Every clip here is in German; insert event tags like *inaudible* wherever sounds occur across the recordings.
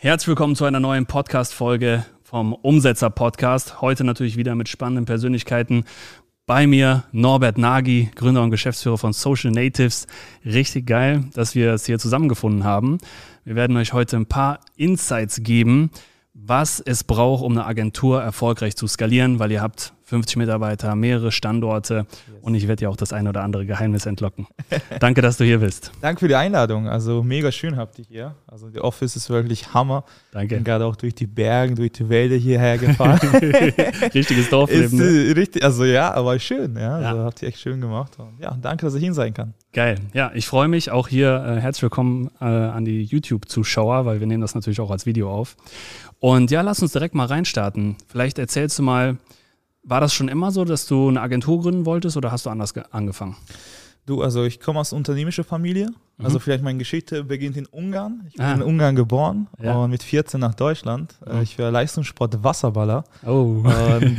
Herzlich willkommen zu einer neuen Podcast-Folge vom Umsetzer-Podcast. Heute natürlich wieder mit spannenden Persönlichkeiten. Bei mir Norbert Nagy, Gründer und Geschäftsführer von Social Natives. Richtig geil, dass wir es hier zusammengefunden haben. Wir werden euch heute ein paar Insights geben, was es braucht, um eine Agentur erfolgreich zu skalieren, weil ihr habt 50 Mitarbeiter, mehrere Standorte yes. und ich werde dir auch das ein oder andere Geheimnis entlocken. *laughs* Danke, dass du hier bist. Danke für die Einladung. Also mega schön habt ihr hier. Also die Office ist wirklich Hammer. Danke. Ich bin gerade auch durch die Berge, durch die Wälder hierher gefahren. *laughs* Richtiges Dorfleben. Ist, ne? richtig, also ja, aber schön. Ja, ja. Also habt ihr echt schön gemacht. Und ja, danke, dass ich hin sein kann. Geil. Ja, ich freue mich auch hier. Äh, herzlich willkommen äh, an die YouTube-Zuschauer, weil wir nehmen das natürlich auch als Video auf. Und ja, lass uns direkt mal reinstarten. Vielleicht erzählst du mal, war das schon immer so, dass du eine Agentur gründen wolltest oder hast du anders angefangen? Du, also ich komme aus unternehmerischer Familie. Mhm. Also vielleicht meine Geschichte beginnt in Ungarn. Ich bin ah. in Ungarn geboren ja. und mit 14 nach Deutschland. Mhm. Ich war Leistungssport Wasserballer. Oh. Und *laughs*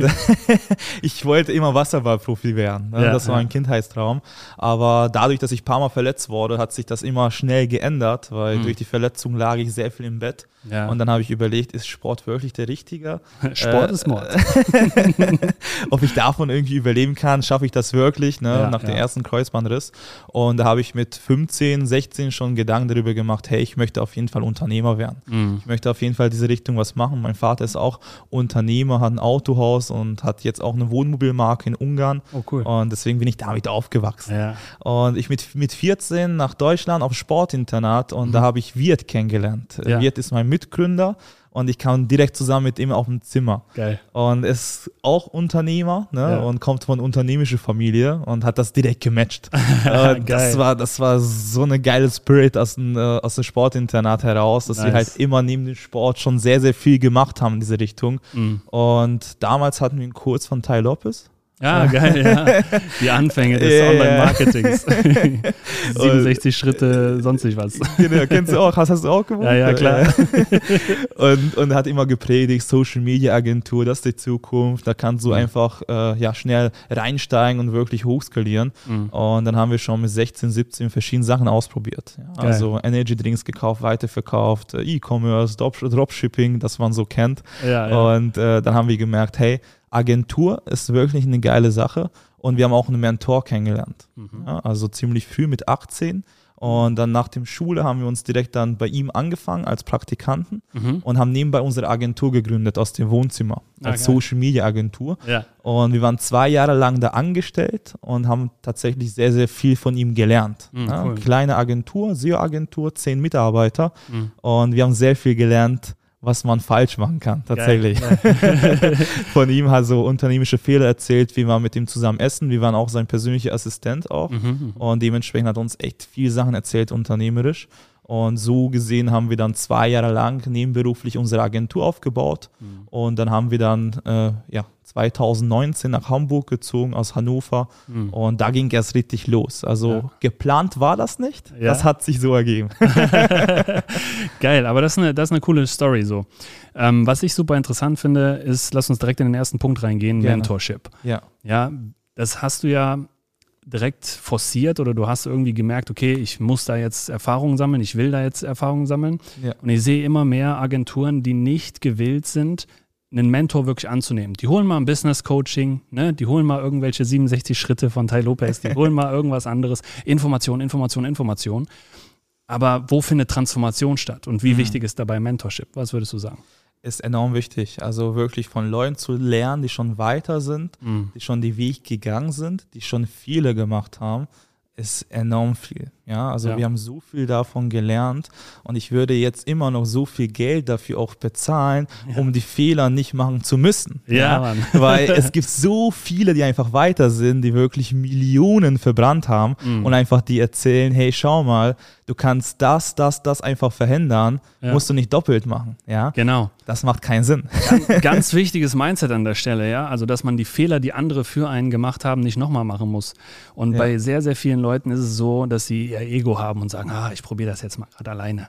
*laughs* ich wollte immer Wasserballprofi werden. Ne? Ja, das war mein Kindheitstraum. Aber dadurch, dass ich ein paar Mal verletzt wurde, hat sich das immer schnell geändert, weil mhm. durch die Verletzung lag ich sehr viel im Bett. Ja. Und dann habe ich überlegt, ist Sport wirklich der richtige? *laughs* Sport äh, ist Mord. ob ich davon irgendwie überleben kann, schaffe ich das wirklich, ne? nach dem ersten Kreuzbandriss. Und da habe ich mit 15, 16 schon Gedanken darüber gemacht, hey, ich möchte auf jeden Fall Unternehmer werden. Mhm. Ich möchte auf jeden Fall diese Richtung was machen. Mein Vater ist auch Unternehmer, hat ein Autohaus und hat jetzt auch eine Wohnmobilmarke in Ungarn. Oh, cool. Und deswegen bin ich damit aufgewachsen. Ja. Und ich mit, mit 14 nach Deutschland auf Sportinternat und mhm. da habe ich Wirt kennengelernt. Ja. Wirt ist mein Mitgründer und ich kam direkt zusammen mit ihm auf dem Zimmer. Geil. Und ist auch Unternehmer ne? Ja. und kommt von unternehmischer Familie und hat das direkt gematcht. *laughs* äh, das, war, das war so eine geile Spirit aus dem, äh, aus dem Sportinternat heraus, dass nice. wir halt immer neben dem Sport schon sehr, sehr viel gemacht haben in diese Richtung. Mhm. Und damals hatten wir einen Kurs von Ty Lopez. Ja, geil, ja. Die Anfänge des yeah. Online-Marketings. *laughs* 67 Schritte, sonst nicht was. Genau, kennst du auch, hast, hast du auch gemacht? Ja, ja, klar. und, und hat immer gepredigt, Social Media Agentur, das ist die Zukunft, da kannst du mhm. einfach äh, ja, schnell reinsteigen und wirklich hochskalieren. Mhm. Und dann haben wir schon mit 16, 17 verschiedene Sachen ausprobiert. Ja. Also Energy Drinks gekauft, weiterverkauft, E-Commerce, Dropshipping, das man so kennt. Ja, ja. Und äh, dann haben wir gemerkt, hey, Agentur ist wirklich eine geile Sache und wir haben auch einen Mentor kennengelernt. Mhm. Ja, also ziemlich früh mit 18. Und dann nach dem Schule haben wir uns direkt dann bei ihm angefangen als Praktikanten mhm. und haben nebenbei unsere Agentur gegründet aus dem Wohnzimmer, als okay. Social Media Agentur. Ja. Und wir waren zwei Jahre lang da angestellt und haben tatsächlich sehr, sehr viel von ihm gelernt. Mhm, ja, cool. Kleine Agentur, SEO-Agentur, zehn Mitarbeiter. Mhm. Und wir haben sehr viel gelernt, was man falsch machen kann, tatsächlich. Geil, *laughs* Von ihm hat so unternehmische Fehler erzählt, wie wir mit ihm zusammen essen. Wir waren auch sein persönlicher Assistent auch. Mhm, und dementsprechend hat er uns echt viele Sachen erzählt, unternehmerisch. Und so gesehen haben wir dann zwei Jahre lang nebenberuflich unsere Agentur aufgebaut. Mhm. Und dann haben wir dann äh, ja, 2019 nach Hamburg gezogen aus Hannover. Mhm. Und da ging es richtig los. Also ja. geplant war das nicht. Ja. Das hat sich so ergeben. *laughs* Geil, aber das ist eine, das ist eine coole Story so. Ähm, was ich super interessant finde, ist, lass uns direkt in den ersten Punkt reingehen, Gerne. Mentorship. Ja. Ja, das hast du ja direkt forciert oder du hast irgendwie gemerkt, okay, ich muss da jetzt Erfahrungen sammeln, ich will da jetzt Erfahrungen sammeln. Ja. Und ich sehe immer mehr Agenturen, die nicht gewillt sind, einen Mentor wirklich anzunehmen. Die holen mal ein Business Coaching, ne? die holen mal irgendwelche 67 Schritte von Tai Lopez, die holen mal irgendwas anderes. Information, Information, Information. Aber wo findet Transformation statt und wie mhm. wichtig ist dabei Mentorship? Was würdest du sagen? Ist enorm wichtig. Also wirklich von Leuten zu lernen, die schon weiter sind, mhm. die schon die Weg gegangen sind, die schon viele gemacht haben. ist enorm viel. Ja, also ja. wir haben so viel davon gelernt und ich würde jetzt immer noch so viel Geld dafür auch bezahlen, ja. um die Fehler nicht machen zu müssen. Ja, ja *laughs* weil es gibt so viele, die einfach weiter sind, die wirklich Millionen verbrannt haben mhm. und einfach die erzählen, hey, schau mal, du kannst das, das, das einfach verhindern, musst du nicht doppelt machen. Ja, genau. Das macht keinen Sinn. Ganz, *laughs* ganz wichtiges Mindset an der Stelle, ja. Also, dass man die Fehler, die andere für einen gemacht haben, nicht nochmal machen muss. Und bei sehr, sehr vielen Leuten ist es so, dass sie ihr Ego haben und sagen, ah, ich probiere das jetzt mal gerade alleine.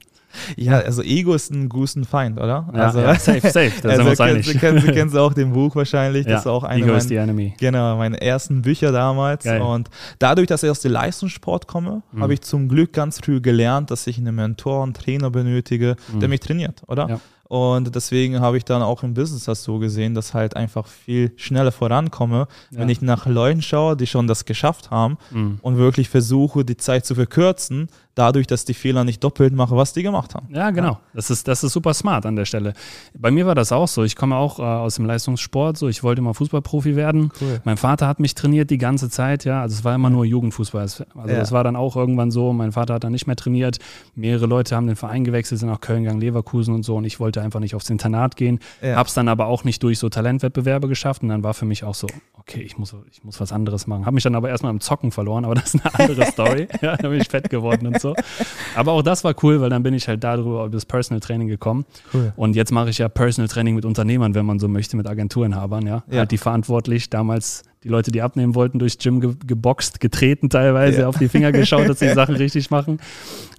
Ja, also Ego ist ein guter Feind, oder? Ja, also, ja, safe, safe. Das *laughs* also, sind wir Sie kennen auch den Buch wahrscheinlich. Das ja, ist auch eine Ego is the enemy. Genau, meine ersten Bücher damals. Geil. Und dadurch, dass ich aus dem Leistungssport komme, mhm. habe ich zum Glück ganz früh gelernt, dass ich einen Mentor, einen Trainer benötige, mhm. der mich trainiert, oder? Ja. Und deswegen habe ich dann auch im Business das so gesehen, dass halt einfach viel schneller vorankomme, ja. wenn ich nach Leuten schaue, die schon das geschafft haben mhm. und wirklich versuche, die Zeit zu verkürzen, dadurch, dass die Fehler nicht doppelt mache, was die gemacht haben. Ja, genau. Das, ist, das ist super smart an der Stelle. Bei mir war das auch so. Ich komme auch äh, aus dem Leistungssport. So, ich wollte mal Fußballprofi werden. Cool. Mein Vater hat mich trainiert die ganze Zeit. Ja, also es war immer nur Jugendfußball. Also ja. das war dann auch irgendwann so. Mein Vater hat dann nicht mehr trainiert. Mehrere Leute haben den Verein gewechselt, sind nach Köln gegangen, Leverkusen und so. Und ich wollte einfach nicht aufs Internat gehen. Ja. Hab's dann aber auch nicht durch so Talentwettbewerbe geschafft. Und dann war für mich auch so, okay, ich muss, ich muss was anderes machen. Habe mich dann aber erstmal im Zocken verloren. Aber das ist eine andere Story. *laughs* ja, da bin ich fett geworden und so. Aber auch das war cool, weil dann bin ich halt darüber über das Personal Training gekommen. Cool. Und jetzt mache ich ja Personal Training mit Unternehmern, wenn man so möchte, mit Agenturinhabern, ja. ja. Halt die verantwortlich, damals die Leute, die abnehmen wollten, durchs Gym ge geboxt, getreten teilweise, ja. auf die Finger geschaut, dass sie die *laughs* Sachen richtig machen.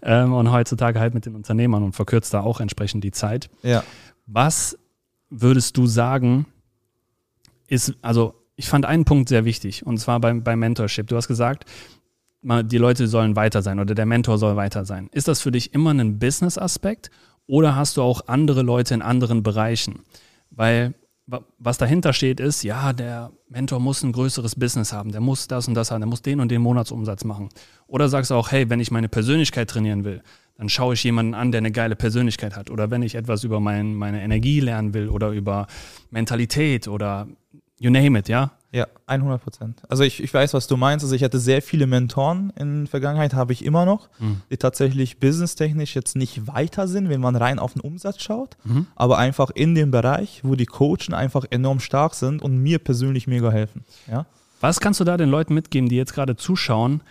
Ähm, und heutzutage halt mit den Unternehmern und verkürzt da auch entsprechend die Zeit. Ja. Was würdest du sagen, ist, also ich fand einen Punkt sehr wichtig, und zwar beim, beim Mentorship. Du hast gesagt, die Leute sollen weiter sein oder der Mentor soll weiter sein. Ist das für dich immer ein Business-Aspekt oder hast du auch andere Leute in anderen Bereichen? Weil was dahinter steht, ist, ja, der Mentor muss ein größeres Business haben, der muss das und das haben, der muss den und den Monatsumsatz machen. Oder sagst du auch, hey, wenn ich meine Persönlichkeit trainieren will, dann schaue ich jemanden an, der eine geile Persönlichkeit hat. Oder wenn ich etwas über mein, meine Energie lernen will oder über Mentalität oder you name it, ja, ja, 100 Prozent. Also ich, ich weiß, was du meinst. Also ich hatte sehr viele Mentoren in der Vergangenheit, habe ich immer noch, mhm. die tatsächlich businesstechnisch jetzt nicht weiter sind, wenn man rein auf den Umsatz schaut, mhm. aber einfach in dem Bereich, wo die Coachen einfach enorm stark sind und mir persönlich mega helfen. Ja? Was kannst du da den Leuten mitgeben, die jetzt gerade zuschauen,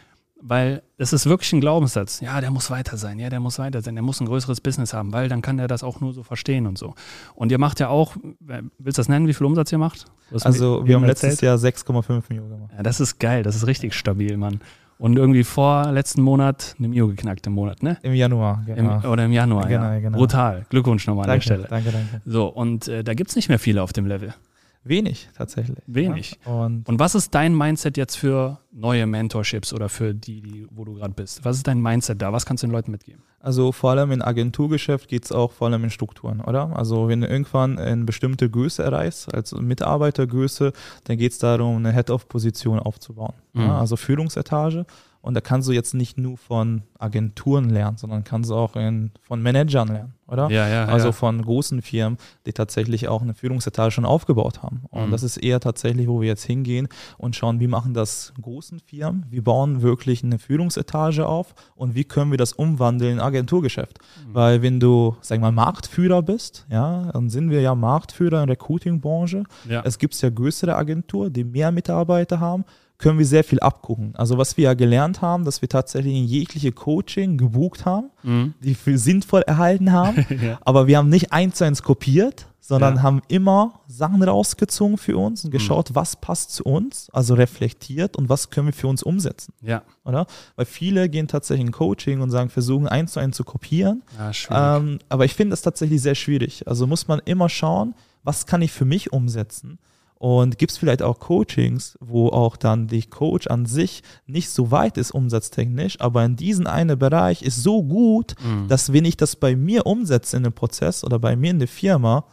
weil es ist wirklich ein Glaubenssatz. Ja, der muss weiter sein, ja, der muss weiter sein, der muss ein größeres Business haben, weil dann kann der das auch nur so verstehen und so. Und ihr macht ja auch, willst du das nennen, wie viel Umsatz ihr macht? Also wir haben letztes Jahr 6,5 Millionen gemacht. Ja, das ist geil, das ist richtig stabil, Mann. Und irgendwie vor letzten Monat eine Mio geknackt im Monat, ne? Im Januar, genau. Im, oder im Januar, genau, ja. Genau. Brutal. Glückwunsch nochmal danke, an der Stelle. Danke, danke. So, und äh, da gibt es nicht mehr viele auf dem Level. Wenig tatsächlich. Wenig. Ja. Und, und, was ist dein Mindset jetzt für neue Mentorships oder für die, die wo du gerade bist? Was ist dein Mindset da? Was kannst du den Leuten mitgeben? Also vor allem in Agenturgeschäft geht es auch vor allem in Strukturen, oder? Also wenn du irgendwann eine bestimmte Größe erreichst, als Mitarbeitergröße, dann geht es darum, eine Head-of-Position aufzubauen. Mhm. Ja? Also Führungsetage. Und da kannst du jetzt nicht nur von Agenturen lernen, sondern kannst du auch in, von Managern lernen, oder? Ja, ja. Also ja. von großen Firmen, die tatsächlich auch eine Führungsetage schon aufgebaut haben. Und mhm. das ist eher tatsächlich, wo wir jetzt hingehen und schauen, wie machen das großen Firmen, wie bauen wirklich eine Führungsetage auf und wie können wir das umwandeln in Agenturgeschäft. Mhm. Weil wenn du, sag mal, Marktführer bist, ja, dann sind wir ja Marktführer in der Recruiting-Branche. Ja. Es gibt ja größere Agenturen, die mehr Mitarbeiter haben können wir sehr viel abgucken. Also was wir ja gelernt haben, dass wir tatsächlich in jegliche Coaching gebucht haben, mhm. die für sinnvoll erhalten haben, *laughs* ja. aber wir haben nicht eins zu eins kopiert, sondern ja. haben immer Sachen rausgezogen für uns und mhm. geschaut, mhm. was passt zu uns, also reflektiert und was können wir für uns umsetzen. Ja. Oder? Weil viele gehen tatsächlich in Coaching und sagen, versuchen eins zu eins zu kopieren. Ja, ähm, aber ich finde das tatsächlich sehr schwierig. Also muss man immer schauen, was kann ich für mich umsetzen und gibt es vielleicht auch Coachings, wo auch dann die Coach an sich nicht so weit ist umsatztechnisch, aber in diesem einen Bereich ist so gut, mhm. dass wenn ich das bei mir umsetze in einem Prozess oder bei mir in der Firma,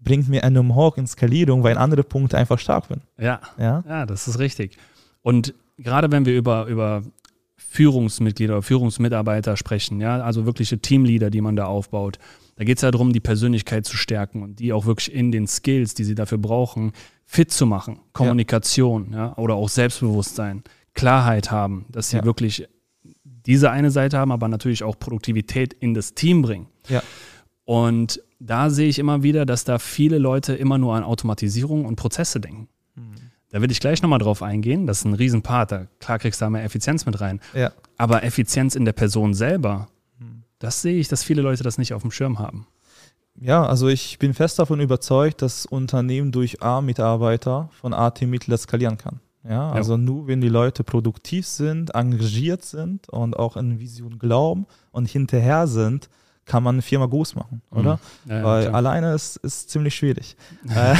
bringt mir einen Hawk in Skalierung, weil andere Punkte einfach stark bin. Ja, ja, ja das ist richtig. Und gerade wenn wir über, über Führungsmitglieder oder Führungsmitarbeiter sprechen, ja, also wirkliche Teamleader, die man da aufbaut, da geht es ja darum, die Persönlichkeit zu stärken und die auch wirklich in den Skills, die sie dafür brauchen, fit zu machen. Kommunikation, ja, ja oder auch Selbstbewusstsein, Klarheit haben, dass sie Ja. wirklich diese eine Seite haben, aber natürlich auch Produktivität in das Team bringen. Ja. Und da sehe ich immer wieder, dass da viele Leute immer nur an Automatisierung und Prozesse denken. Mhm. Da will ich gleich nochmal drauf eingehen. Das ist ein Riesenpart. Da, klar kriegst du da mehr Effizienz mit rein. Ja. Aber Effizienz in der Person selber, Mhm. das sehe ich, dass viele Leute das nicht auf dem Schirm haben. Ja, also ich bin fest davon überzeugt, dass Unternehmen durch A-Mitarbeiter von A-Team-Mitglieder skalieren kann. Ja, also nur wenn die Leute produktiv sind, engagiert sind und auch in Vision glauben und hinterher sind, kann man eine Firma groß machen, oder? Mhm. Ja, ja, Weil klar. alleine ist, ist ziemlich schwierig. *laughs* Äh,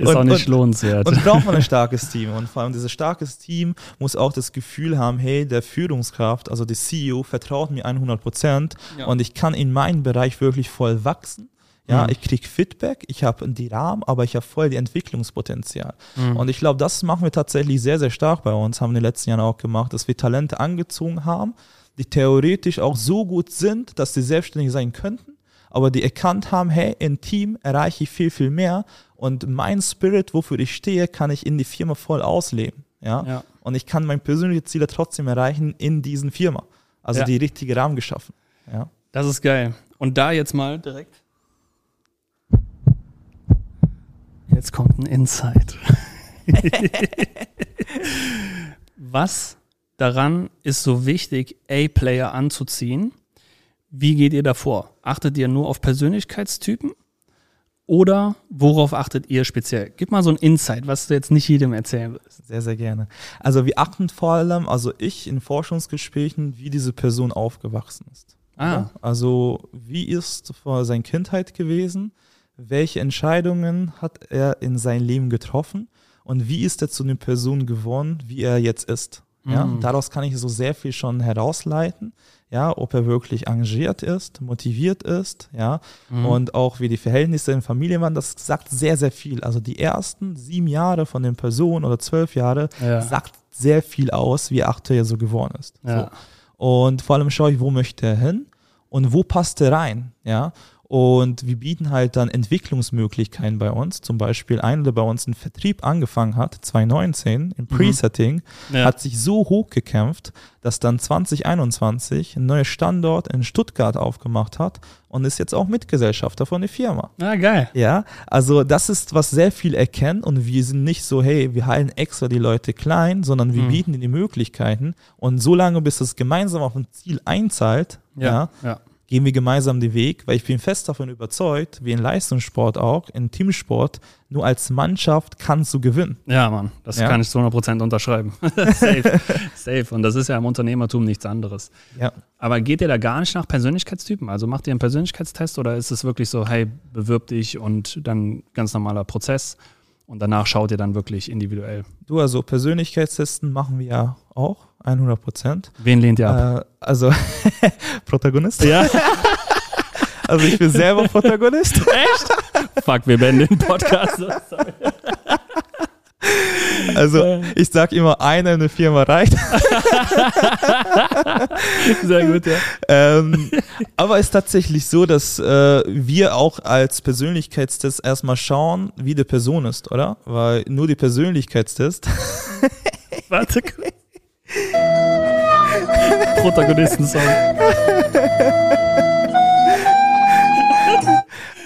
ist und- auch nicht und- lohnenswert. Und braucht man ein starkes Team. Und vor allem dieses starkes Team muss auch das Gefühl haben, hey, der Führungskraft, also der CEO, vertraut mir 100 Prozent Ja. und ich kann in meinem Bereich wirklich voll wachsen. Ja, Mhm. ich kriege Feedback, ich habe die Rahmen, aber ich habe voll die Entwicklungspotenzial. Mhm. Und ich glaube, das machen wir tatsächlich sehr, sehr stark bei uns, haben wir in den letzten Jahren auch gemacht, dass wir Talente angezogen haben, die theoretisch auch so gut sind, dass sie selbstständig sein könnten, aber die erkannt haben, hey, im Team erreiche ich viel, viel mehr und mein Spirit, wofür ich stehe, kann ich in die Firma voll ausleben. Ja? Ja. Und ich kann meine persönlichen Ziele trotzdem erreichen in diesen Firma. Also Ja. die richtige Rahmen geschaffen. Ja. Das ist geil. Und da jetzt mal direkt. Jetzt kommt ein Insight. *laughs* Was daran ist so wichtig, A-Player anzuziehen? Wie geht ihr davor? Achtet ihr nur auf Persönlichkeitstypen? Oder worauf achtet ihr speziell? Gib mal so ein Insight, was du jetzt nicht jedem erzählen willst. Sehr, sehr gerne. Also wir achten vor allem, also ich in Forschungsgesprächen, wie diese Person aufgewachsen ist. Ah, Ja? Also wie ist vor seiner Kindheit gewesen? Welche Entscheidungen hat er in sein Leben getroffen? Und wie ist er zu einer Person geworden, wie er jetzt ist? Ja, Mhm. daraus kann ich so sehr viel schon herausleiten, ja, ob er wirklich engagiert ist, motiviert ist, ja, Mhm. und auch wie die Verhältnisse in Familie waren, das sagt sehr, sehr viel. Also die ersten sieben Jahre von den Personen oder zwölf Jahre Ja. sagt sehr viel aus, wie er aktuell so geworden ist. Ja. So. Und vor allem schaue ich, wo möchte er hin und wo passt er rein, ja. Und wir bieten halt dann Entwicklungsmöglichkeiten bei uns. Zum Beispiel einer, der bei uns einen Vertrieb angefangen hat, 2019, im Presetting, Ja. hat sich so hochgekämpft, dass dann 2021 ein neuer Standort in Stuttgart aufgemacht hat und ist jetzt auch Mitgesellschafter von der Firma. Ah, geil. Ja, also das ist, was sehr viel erkennen und wir sind nicht so, hey, wir halten extra die Leute klein, sondern wir Mhm. bieten ihnen die Möglichkeiten und so lange, bis es gemeinsam auf ein Ziel einzahlt, ja. Ja. ja. Gehen wir gemeinsam den Weg, weil ich bin fest davon überzeugt, wie in Leistungssport auch, in Teamsport, nur als Mannschaft kannst du gewinnen. Ja, Mann, das Ja. kann ich zu 100% unterschreiben. *laughs* Safe. Safe. Und das ist ja im Unternehmertum nichts anderes. Ja. Aber geht ihr da gar nicht nach Persönlichkeitstypen? Also macht ihr einen Persönlichkeitstest oder ist es wirklich so, hey, bewirb dich und dann ganz normaler Prozess und danach schaut ihr dann wirklich individuell? Du, also Persönlichkeitstesten machen wir ja auch, 100 Prozent. Wen lehnt ihr ab? Äh, also *laughs* Protagonist. ja, *laughs* Also ich bin selber Protagonist. echt? Fuck, wir beenden den Podcast. *laughs* Sorry. *laughs* Also ich sag immer, einer in der Firma reicht. *laughs* Sehr gut, ja. ähm, aber es ist tatsächlich so, dass äh, wir auch als Persönlichkeitstest erstmal schauen, wie die Person ist, oder? Weil nur die Persönlichkeitstest. *laughs* Warte. Protagonisten-Song.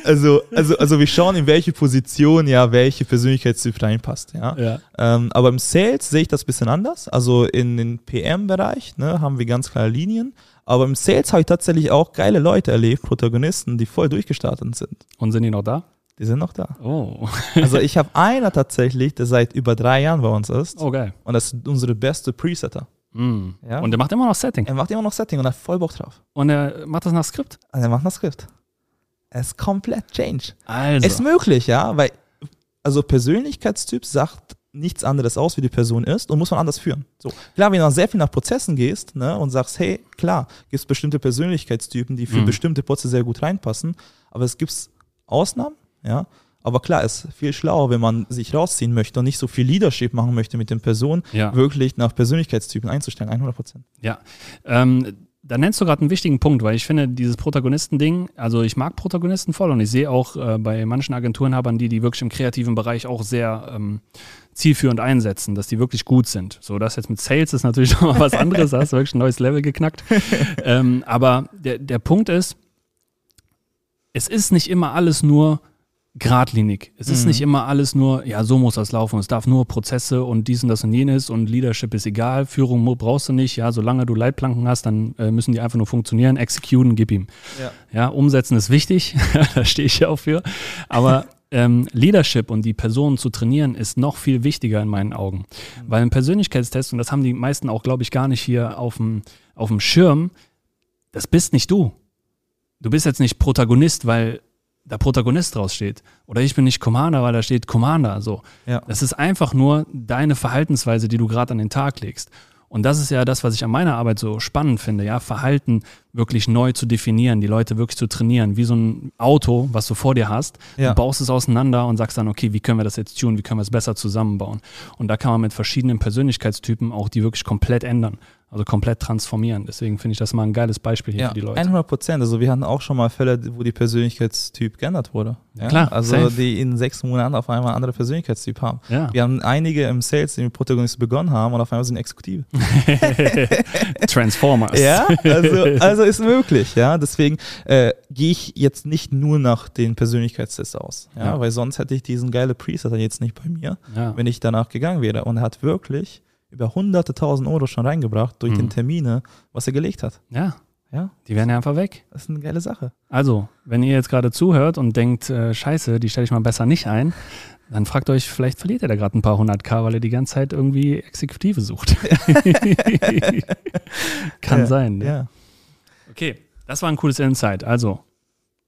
Also, also, also wir schauen, in welche Position ja welche Persönlichkeitstyp reinpasst, ja. Ja. Ähm, aber im Sales sehe ich das ein bisschen anders. Also in den PM-Bereich ne, haben wir ganz klare Linien. Aber im Sales habe ich tatsächlich auch geile Leute erlebt, Protagonisten, die voll durchgestartet sind. Und sind die noch da? Die sind noch da. Oh. Also ich habe einer tatsächlich, der seit über drei Jahren bei uns ist. Oh, geil. Und das ist unsere beste Presetter. Mm. Ja. Und der macht immer noch Setting. Er macht immer noch Setting und er hat voll Bock drauf. Und er macht das nach Skript. Also er macht das Skript. Er ist komplett change. Also. Ist möglich, ja, weil also Persönlichkeitstyp sagt nichts anderes aus, wie die Person ist und muss man anders führen. So. Klar, wenn du sehr viel nach Prozessen gehst ne, und sagst, hey, klar, gibt es bestimmte Persönlichkeitstypen, die für Mhm. bestimmte Prozesse sehr gut reinpassen, aber es gibt Ausnahmen, ja. Aber klar, ist viel schlauer, wenn man sich rausziehen möchte und nicht so viel Leadership machen möchte mit den Personen, Ja. wirklich nach Persönlichkeitstypen einzustellen, 100 Prozent. Ja. Ähm, da nennst du gerade einen wichtigen Punkt, weil ich finde, dieses Protagonisten-Ding, also ich mag Protagonisten voll und ich sehe auch äh, bei manchen Agenturenhabern, die die wirklich im kreativen Bereich auch sehr ähm, zielführend einsetzen, dass die wirklich gut sind. So, das jetzt mit Sales ist natürlich *laughs* noch mal was anderes, da hast du wirklich ein neues Level geknackt. *laughs* ähm, aber der, der Punkt ist, es ist nicht immer alles nur geradlinig. Es ist mhm. nicht immer alles nur, ja, so muss das laufen. Es darf nur Prozesse und dies und das und jenes und Leadership ist egal. Führung brauchst du nicht. Ja, solange du Leitplanken hast, dann äh, müssen die einfach nur funktionieren. Executen, gib ihm. Ja, ja umsetzen ist wichtig. *laughs* da stehe ich ja auch für. Aber ähm, Leadership und die Personen zu trainieren ist noch viel wichtiger in meinen Augen. Mhm. Weil ein Persönlichkeitstest, und das haben die meisten auch, glaube ich, gar nicht hier auf dem Schirm, das bist nicht du. Du bist jetzt nicht Protagonist, weil da Protagonist draus steht. Oder ich bin nicht Commander, weil da steht Commander. So. Ja. Das ist einfach nur deine Verhaltensweise, die du gerade an den Tag legst. Und das ist ja das, was ich an meiner Arbeit so spannend finde, ja, Verhalten wirklich neu zu definieren, die Leute wirklich zu trainieren, wie so ein Auto, was du vor dir hast. Ja. Du baust es auseinander und sagst dann, okay, wie können wir das jetzt tun, wie können wir es besser zusammenbauen? Und da kann man mit verschiedenen Persönlichkeitstypen auch die wirklich komplett ändern. Also komplett transformieren. Deswegen finde ich das mal ein geiles Beispiel hier ja, für die Leute. 100 Prozent. Also wir hatten auch schon mal Fälle, wo die Persönlichkeitstyp geändert wurde. Ja, klar. Also safe. die in sechs Monaten auf einmal einen anderen Persönlichkeitstyp haben. Ja. Wir haben einige im Sales, die mit Protagonisten begonnen haben und auf einmal sind Exekutive. *laughs* *laughs* Transformers. Ja, also, also ist möglich. Ja, deswegen äh, gehe ich jetzt nicht nur nach den Persönlichkeitstests aus. Ja, ja. weil sonst hätte ich diesen geile Preset jetzt nicht bei mir, wenn ich danach gegangen wäre. Und er hat wirklich über hunderte tausend Euro schon reingebracht durch mhm. den Termine, was er gelegt hat. Ja. Ja. Die werden ja einfach weg. Das ist eine geile Sache. Also, wenn ihr jetzt gerade zuhört und denkt, äh, scheiße, die stelle ich mal besser nicht ein, dann fragt euch, vielleicht verliert ihr da gerade ein paar hundert K, weil ihr die ganze Zeit irgendwie Exekutive sucht. *laughs* Kann ja, sein. Ne? Ja. Okay, das war ein cooles Insight. Also,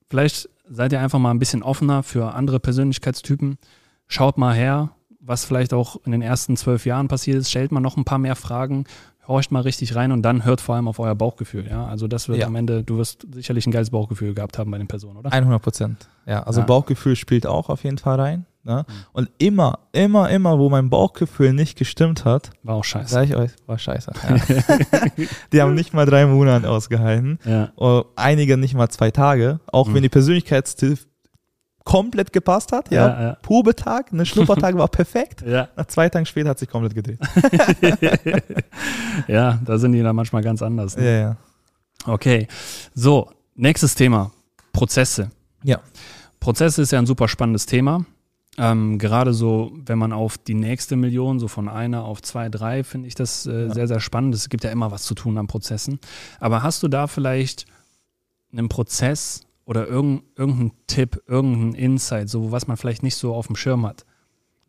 vielleicht seid ihr einfach mal ein bisschen offener für andere Persönlichkeitstypen. Schaut mal her, was vielleicht auch in den ersten zwölf Jahren passiert ist, stellt man noch ein paar mehr Fragen, horcht mal richtig rein und dann hört vor allem auf euer Bauchgefühl. Ja, also das wird ja. am Ende, du wirst sicherlich ein geiles Bauchgefühl gehabt haben bei den Personen, oder? 100 Prozent. Ja, also ja. Bauchgefühl spielt auch auf jeden Fall rein. Ne? Mhm. Und immer, immer, immer, wo mein Bauchgefühl nicht gestimmt hat, war auch scheiße. Sag ich euch, war scheiße. Ja. *laughs* die haben nicht mal drei Monate ausgehalten. Ja. Einige nicht mal zwei Tage. Auch mhm. wenn die Persönlichkeitstyp komplett gepasst hat. Ja, ja, ja. Probetag, ne Schnuppertag war perfekt. *laughs* Ja. Nach zwei Tagen später hat sich komplett gedreht. *laughs* ja, da sind die dann manchmal ganz anders. Ne? Ja, ja. Okay, so, nächstes Thema, Prozesse. Ja. Prozesse ist ja ein super spannendes Thema. Ähm, gerade so, wenn man auf die nächste Million, so von einer auf zwei, drei, finde ich das äh, ja. sehr, sehr spannend. Es gibt ja immer was zu tun an Prozessen. Aber hast du da vielleicht einen Prozess, oder irgendein, irgendein Tipp, irgendein Insight, so was man vielleicht nicht so auf dem Schirm hat.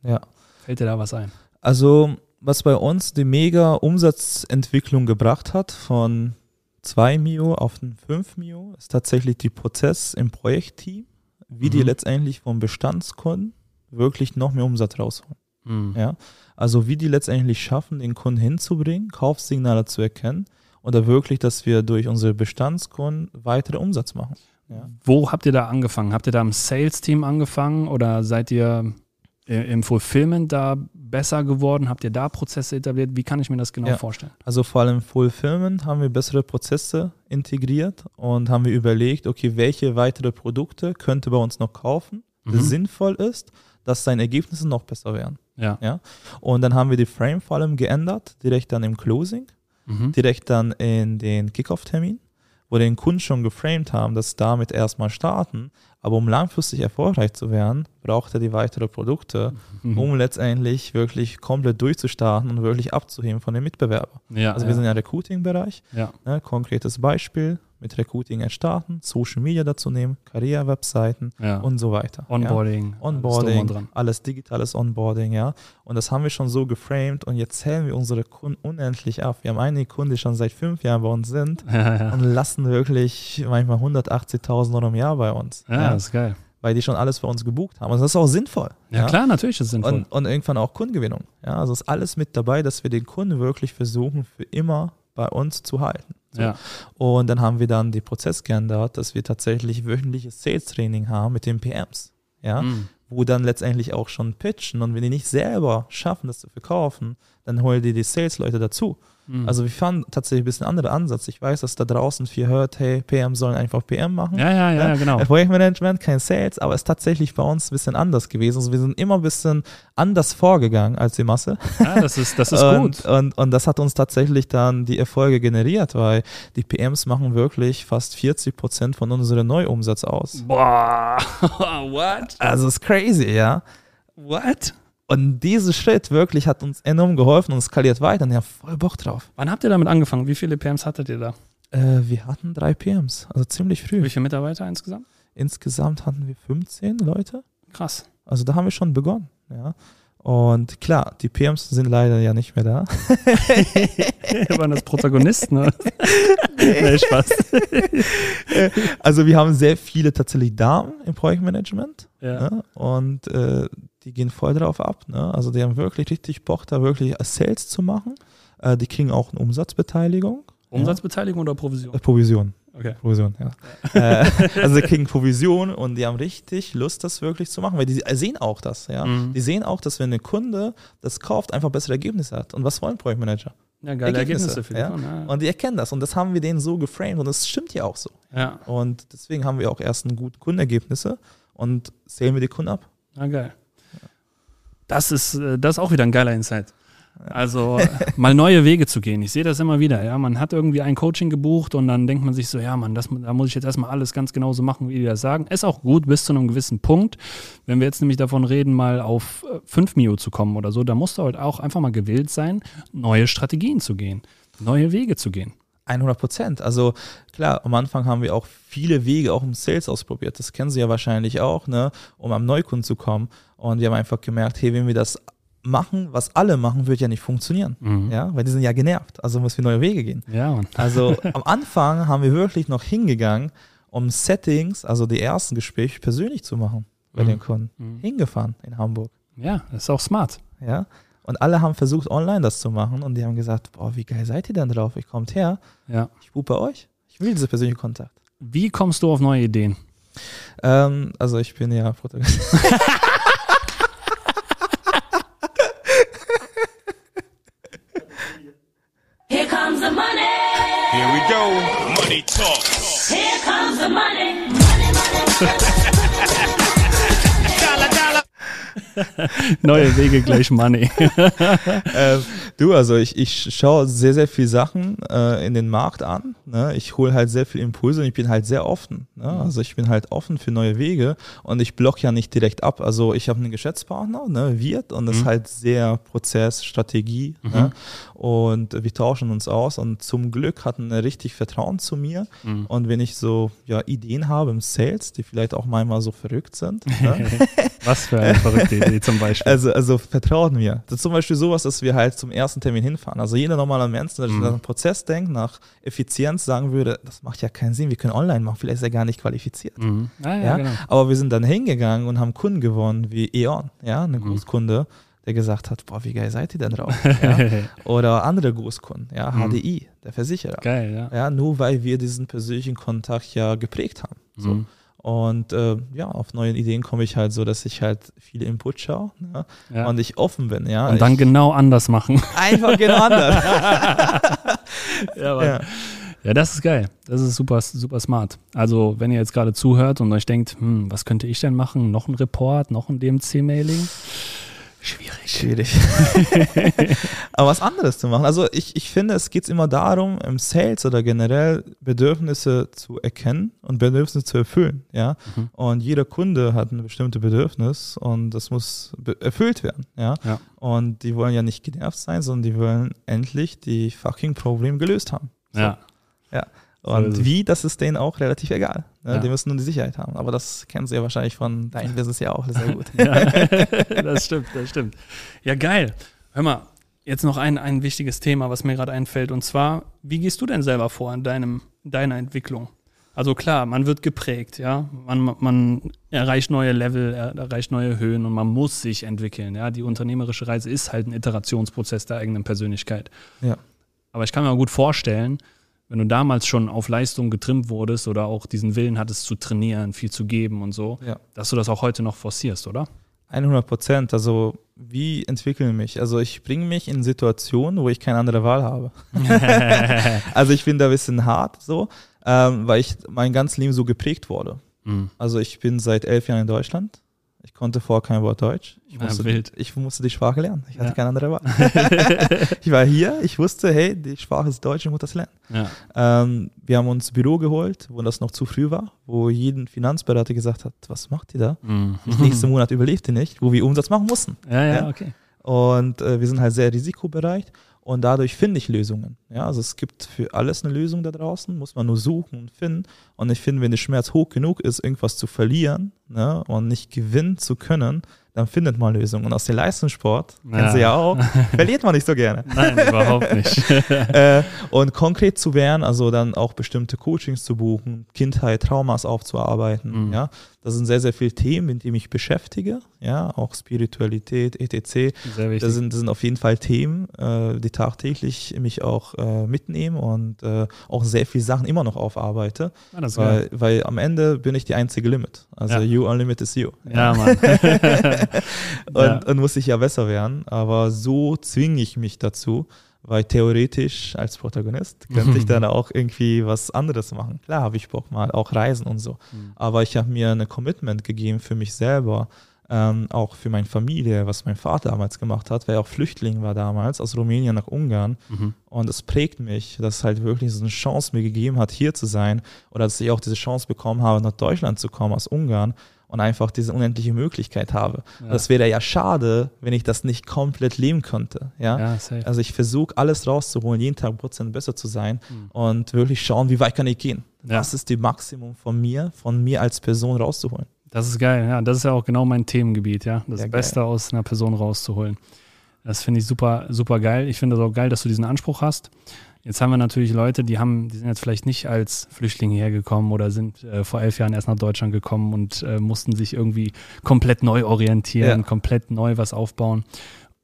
Ja. Fällt dir da was ein? Also, was bei uns die mega Umsatzentwicklung gebracht hat, von 2 Mio auf den 5 Mio, ist tatsächlich die Prozess im Projektteam, wie mhm. die letztendlich vom Bestandskunden wirklich noch mehr Umsatz rausholen. Mhm. Ja, also wie die letztendlich schaffen, den Kunden hinzubringen, Kaufsignale zu erkennen oder wirklich, dass wir durch unsere Bestandskunden weitere Umsatz machen. Ja. Wo habt ihr da angefangen? Habt ihr da im Sales-Team angefangen oder seid ihr im Fulfillment da besser geworden? Habt ihr da Prozesse etabliert? Wie kann ich mir das genau ja. vorstellen? Also vor allem im Fulfillment haben wir bessere Prozesse integriert und haben wir überlegt, okay, welche weitere Produkte könnte bei uns noch kaufen, mhm. das sinnvoll ist, dass seine Ergebnisse noch besser werden. Ja. ja. Und dann haben wir die Frame vor allem geändert, direkt dann im Closing, mhm. direkt dann in den Kickoff-Termin wo den Kunden schon geframed haben, dass damit erstmal starten. Aber um langfristig erfolgreich zu werden, braucht er die weiteren Produkte, mhm. um letztendlich wirklich komplett durchzustarten und wirklich abzuheben von den Mitbewerbern. Ja, also wir ja. sind ja Recruiting-Bereich. Ja. Ne, konkretes Beispiel mit Recruiting starten, Social Media dazu nehmen, Karriere-Webseiten ja. und so weiter. Onboarding. Ja. Onboarding, alles, alles, digitales Onboarding, ja. Und das haben wir schon so geframed und jetzt zählen wir unsere Kunden unendlich ab. Wir haben einige Kunden, die schon seit fünf Jahren bei uns sind *laughs* ja, und lassen wirklich manchmal 180.000 Euro im Jahr bei uns. Ja, das ist geil. Weil die schon alles für uns gebucht haben. Also das ist auch sinnvoll. Ja, klar, natürlich ist es sinnvoll. Und, und irgendwann auch Kundengewinnung. Ja, also ist alles mit dabei, dass wir den Kunden wirklich versuchen, für immer bei uns zu halten. So. Ja. Und dann haben wir dann den Prozess geändert, dass wir tatsächlich wöchentliches Sales-Training haben mit den PMs. Ja, mhm. wo dann letztendlich auch schon pitchen und wenn die nicht selber schaffen, das zu verkaufen, dann hol dir die Sales-Leute dazu. Mhm. Also wir fahren tatsächlich ein bisschen anderer Ansatz. Ich weiß, dass da draußen viel hört, hey, PM sollen einfach PM machen. Ja, ja, ja, ja genau. Projektmanagement, kein Sales, aber es ist tatsächlich bei uns ein bisschen anders gewesen. Also wir sind immer ein bisschen anders vorgegangen als die Masse. Ja, das ist, das ist *laughs* und, gut. Und, und das hat uns tatsächlich dann die Erfolge generiert, weil die PMs machen wirklich fast 40 Prozent von unserem Neuumsatz aus. Boah, *laughs* what? Also ist crazy, ja. What? Und dieser Schritt wirklich hat uns enorm geholfen und skaliert weiter. Und ich habe voll Bock drauf. Wann habt ihr damit angefangen? Wie viele PMs hattet ihr da? Äh, wir hatten drei PMs, also ziemlich früh. Wie viele Mitarbeiter insgesamt? Insgesamt hatten wir 15 Leute. Krass. Also da haben wir schon begonnen. Ja. Und klar, die PMs sind leider ja nicht mehr da. *laughs* Waren das Protagonisten? Ne? *laughs* nee, Spaß. also wir haben sehr viele tatsächlich Damen im Projektmanagement. Ja. Ne? Und äh, die gehen voll drauf ab. Ne? Also die haben wirklich richtig Bock, da wirklich Sales zu machen. Äh, die kriegen auch eine Umsatzbeteiligung. Umsatzbeteiligung ja. oder Provision? Äh, Provision. Okay. Provision, ja. *laughs* äh, also die kriegen Provision und die haben richtig Lust, das wirklich zu machen, weil die sehen auch das, ja. Mhm. Die sehen auch, dass wenn ein Kunde das kauft, einfach bessere Ergebnisse hat. Und was wollen Projektmanager? Ja, geile Ergebnisse, Ergebnisse für ja? ja? Und die erkennen das und das haben wir denen so geframed und das stimmt ja auch so. Ja. Und deswegen haben wir auch erst ein gute Kundenergebnisse und zählen wir die Kunden ab. Ah, geil. Das ist, äh, das ist auch wieder ein geiler Insight. Also mal neue Wege zu gehen. Ich sehe das immer wieder. Ja, man hat irgendwie ein Coaching gebucht und dann denkt man sich so, ja, man, das, da muss ich jetzt erstmal alles ganz genauso machen, wie die das sagen. Ist auch gut bis zu einem gewissen Punkt. Wenn wir jetzt nämlich davon reden, mal auf 5 äh, Mio zu kommen oder so, da musst du halt auch einfach mal gewillt sein, neue Strategien zu gehen, neue Wege zu gehen. 100 Prozent. Also klar, am Anfang haben wir auch viele Wege auch im Sales ausprobiert. Das kennen Sie ja wahrscheinlich auch, ne, um am Neukunden zu kommen. Und wir haben einfach gemerkt, hey, wenn wir das machen, was alle machen, wird ja nicht funktionieren. Mhm. Ja, weil die sind ja genervt. Also müssen wir neue Wege gehen. Ja. Also am Anfang haben wir wirklich noch hingegangen, um Settings, also die ersten Gespräche persönlich zu machen bei mhm. den Kunden. Mhm. Hingefahren in Hamburg. Ja, das ist auch smart. Ja. Und alle haben versucht, online das zu machen und die haben gesagt, boah, wie geil seid ihr denn drauf? Ich kommt her. Ja. Ich buche bei euch. Ich will diese persönliche Kontakt. Wie kommst du auf neue Ideen? Ähm, also ich bin ja Protagonist. *laughs* Here comes the money. Here we go. Money talk. Here comes the money. Money, *laughs* money. *laughs* Neue Wege gleich Money. *laughs* äh, du, also ich, ich schaue sehr, sehr viele Sachen äh, in den Markt an. Ne? Ich hole halt sehr viel Impulse und ich bin halt sehr offen. Ne? Mhm. Also ich bin halt offen für neue Wege und ich block ja nicht direkt ab. Also ich habe einen Geschäftspartner, ne, Wirt, und das mhm. ist halt sehr Prozess, Strategie. Mhm. Ne? Und wir tauschen uns aus und zum Glück hatten er richtig Vertrauen zu mir. Mhm. Und wenn ich so ja, Ideen habe im Sales, die vielleicht auch manchmal so verrückt sind. ne? *laughs* Was für eine verrückte Idee zum Beispiel. Also, also vertrauen mir. Das ist zum Beispiel sowas, dass wir halt zum ersten Termin hinfahren. Also jeder normale Mensch, der mhm. nach Prozess denkt, nach Effizienz sagen würde, das macht ja keinen Sinn, wir können online machen, vielleicht ist er gar nicht qualifiziert. Mhm. Ah, ja, ja? Genau. Aber wir sind dann hingegangen und haben Kunden gewonnen, wie E.ON, ja, eine mhm. Großkunde der gesagt hat, boah, wie geil seid ihr denn drauf? *laughs* Ja? Oder andere Großkunden, ja, HDI, mhm. der Versicherer. Geil, ja. ja. Nur weil wir diesen persönlichen Kontakt ja geprägt haben. So. Mhm. Und äh, ja, auf neue Ideen komme ich halt so, dass ich halt viele Input schaue ne? ja. und ich offen bin, ja. Und dann ich, genau anders machen. Einfach genau anders. *laughs* ja, ja. ja, das ist geil. Das ist super, super smart. Also, wenn ihr jetzt gerade zuhört und euch denkt, hm, was könnte ich denn machen? Noch ein Report, noch ein DMC-Mailing? Schwierig. Schwierig. *laughs* Aber was anderes zu machen. Also ich, ich finde, es geht immer darum, im Sales oder generell Bedürfnisse zu erkennen und Bedürfnisse zu erfüllen. Ja? Mhm. Und jeder Kunde hat ein bestimmtes Bedürfnis und das muss erfüllt werden. Ja? ja? Und die wollen ja nicht genervt sein, sondern die wollen endlich die fucking Problem gelöst haben. So. Ja. Ja. Und wie, das ist denen auch relativ egal. Ne? Ja. Die müssen nur die Sicherheit haben. Aber das kennen sie ja wahrscheinlich von deinem Business ja auch sehr gut. *laughs* ja, das stimmt, das stimmt. Ja, geil. Hör mal, jetzt noch ein, ein wichtiges Thema, was mir gerade einfällt. Und zwar, wie gehst du denn selber vor in deinem, deiner Entwicklung? Also klar, man wird geprägt, ja. Man, man erreicht neue Level, erreicht neue Höhen und man muss sich entwickeln. Ja, die unternehmerische Reise ist halt ein Iterationsprozess der eigenen Persönlichkeit. Ja. Aber ich kann mir gut vorstellen, wenn du damals schon auf Leistung getrimmt wurdest oder auch diesen Willen hattest zu trainieren, viel zu geben und so, ja. dass du das auch heute noch forcierst, oder? 100 Prozent. Also wie entwickle ich mich? Also ich bringe mich in Situationen, wo ich keine andere Wahl habe. *laughs* *laughs* also ich bin da ein bisschen hart so, ähm, weil ich mein ganzes Leben so geprägt wurde. Mhm. Also ich bin seit elf Jahren in Deutschland. Ich konnte vorher kein Wort Deutsch. Ich musste, ja, ich musste die Sprache lernen. Ich hatte ja. keine andere Wahl. *laughs* ich war hier, ich wusste, hey, die Sprache ist Deutsch, ich muss das lernen. Ja. Ähm, wir haben uns ein Büro geholt, wo das noch zu früh war, wo jeden Finanzberater gesagt hat, was macht ihr da? Mhm. Nächsten Monat überlebt ihr nicht, wo wir Umsatz machen mussten. Ja, ja, okay. Und äh, wir sind halt sehr risikobereit und dadurch finde ich Lösungen. Ja, also es gibt für alles eine Lösung da draußen, muss man nur suchen und finden. Und ich finde, wenn der Schmerz hoch genug ist, irgendwas zu verlieren ne, und nicht gewinnen zu können, dann findet man Lösungen. Und aus dem Leistungssport, ja. kennen Sie ja auch, *laughs* verliert man nicht so gerne. Nein, überhaupt nicht. *laughs* *laughs* äh, und konkret zu werden, also dann auch bestimmte Coachings zu buchen, Kindheit, Traumas aufzuarbeiten, mhm. ja, das sind sehr, sehr viele Themen, mit denen ich beschäftige, ja, auch Spiritualität, etc. Sehr wichtig. Das sind, das sind auf jeden Fall Themen, äh, die tagtäglich mich auch äh, mitnehmen und äh, auch sehr viele Sachen immer noch aufarbeite, ah, weil, weil am Ende bin ich die einzige Limit. Also ja. you only limit is you. Ja, ja Mann. *laughs* *laughs* und, ja. und muss ich ja besser werden, aber so zwinge ich mich dazu, weil theoretisch als Protagonist könnte ich *laughs* dann auch irgendwie was anderes machen. Klar habe ich Bock mal, auch reisen und so. Mhm. Aber ich habe mir eine Commitment gegeben für mich selber, ähm, auch für meine Familie, was mein Vater damals gemacht hat, weil er auch Flüchtling war damals aus Rumänien nach Ungarn. Mhm. Und es prägt mich, dass es halt wirklich so eine Chance mir gegeben hat, hier zu sein oder dass ich auch diese Chance bekommen habe, nach Deutschland zu kommen aus Ungarn und einfach diese unendliche Möglichkeit habe. Ja. Das wäre ja schade, wenn ich das nicht komplett leben könnte. Ja, ja also ich versuche alles rauszuholen, jeden Tag Prozent besser zu sein mhm. und wirklich schauen, wie weit kann ich gehen. Ja. Was ist die Maximum von mir, von mir als Person rauszuholen? Das ist geil, ja. Das ist ja auch genau mein Themengebiet, ja. Das ja, Beste geil. aus einer Person rauszuholen. Das finde ich super, super geil. Ich finde es auch geil, dass du diesen Anspruch hast. Jetzt haben wir natürlich Leute, die haben, die sind jetzt vielleicht nicht als Flüchtlinge hergekommen oder sind äh, vor elf Jahren erst nach Deutschland gekommen und äh, mussten sich irgendwie komplett neu orientieren, ja. komplett neu was aufbauen.